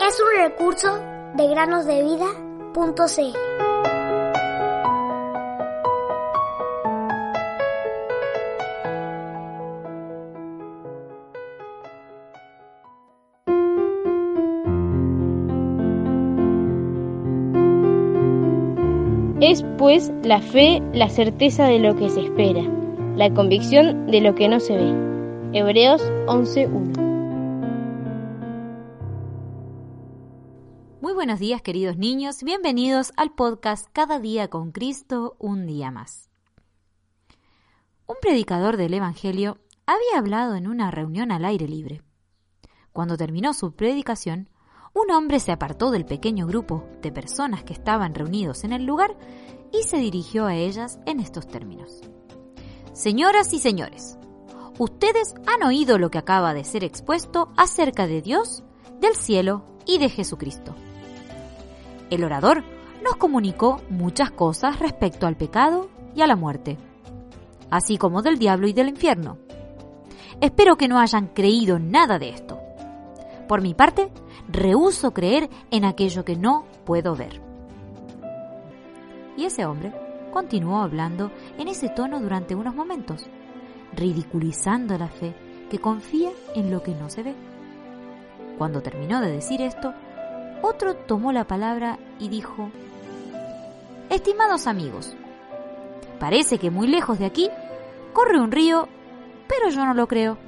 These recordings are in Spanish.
Es un recurso de granosdevida.cl. Es pues la fe la certeza de lo que se espera, la convicción de lo que no se ve. Hebreos 11.1 Muy buenos días queridos niños, bienvenidos al podcast Cada día con Cristo, un día más. Un predicador del Evangelio había hablado en una reunión al aire libre. Cuando terminó su predicación, un hombre se apartó del pequeño grupo de personas que estaban reunidos en el lugar y se dirigió a ellas en estos términos. Señoras y señores, ustedes han oído lo que acaba de ser expuesto acerca de Dios, del cielo y de Jesucristo. El orador nos comunicó muchas cosas respecto al pecado y a la muerte, así como del diablo y del infierno. Espero que no hayan creído nada de esto. Por mi parte, rehuso creer en aquello que no puedo ver. Y ese hombre continuó hablando en ese tono durante unos momentos, ridiculizando la fe que confía en lo que no se ve. Cuando terminó de decir esto, otro tomó la palabra y dijo, Estimados amigos, parece que muy lejos de aquí corre un río, pero yo no lo creo.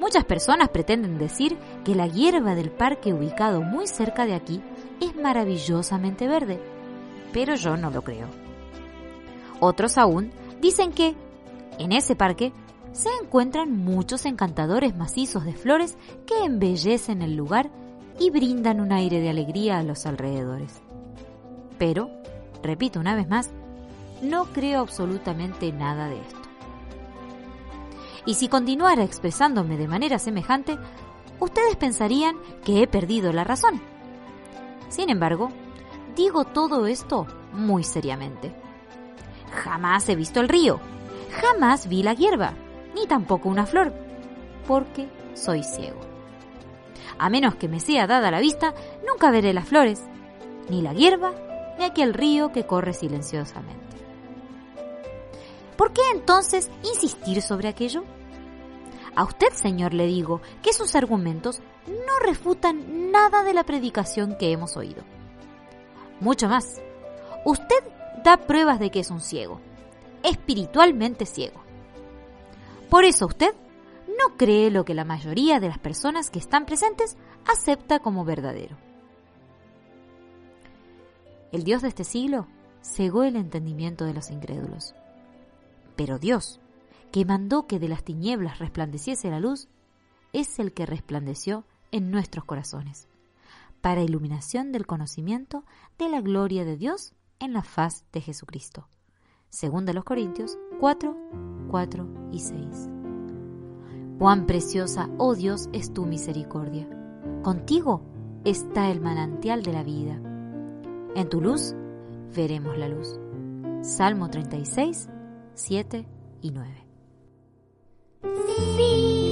Muchas personas pretenden decir que la hierba del parque ubicado muy cerca de aquí es maravillosamente verde, pero yo no lo creo. Otros aún dicen que, en ese parque, se encuentran muchos encantadores macizos de flores que embellecen el lugar y brindan un aire de alegría a los alrededores. Pero, repito una vez más, no creo absolutamente nada de esto y si continuara expresándome de manera semejante, ustedes pensarían que he perdido la razón. Sin embargo, digo todo esto muy seriamente. Jamás he visto el río, jamás vi la hierba, ni tampoco una flor, porque soy ciego. A menos que me sea dada la vista, nunca veré las flores, ni la hierba, ni aquel río que corre silenciosamente. ¿Por qué entonces insistir sobre aquello? A usted, Señor, le digo que sus argumentos no refutan nada de la predicación que hemos oído. Mucho más, usted da pruebas de que es un ciego, espiritualmente ciego. Por eso usted no cree lo que la mayoría de las personas que están presentes acepta como verdadero. El Dios de este siglo cegó el entendimiento de los incrédulos pero Dios, que mandó que de las tinieblas resplandeciese la luz, es el que resplandeció en nuestros corazones, para iluminación del conocimiento de la gloria de Dios en la faz de Jesucristo. Según de los Corintios 4, 4 y 6. Cuán preciosa, oh Dios, es tu misericordia. Contigo está el manantial de la vida. En tu luz veremos la luz. Salmo 36, 7 y 9. Fija tus ojos.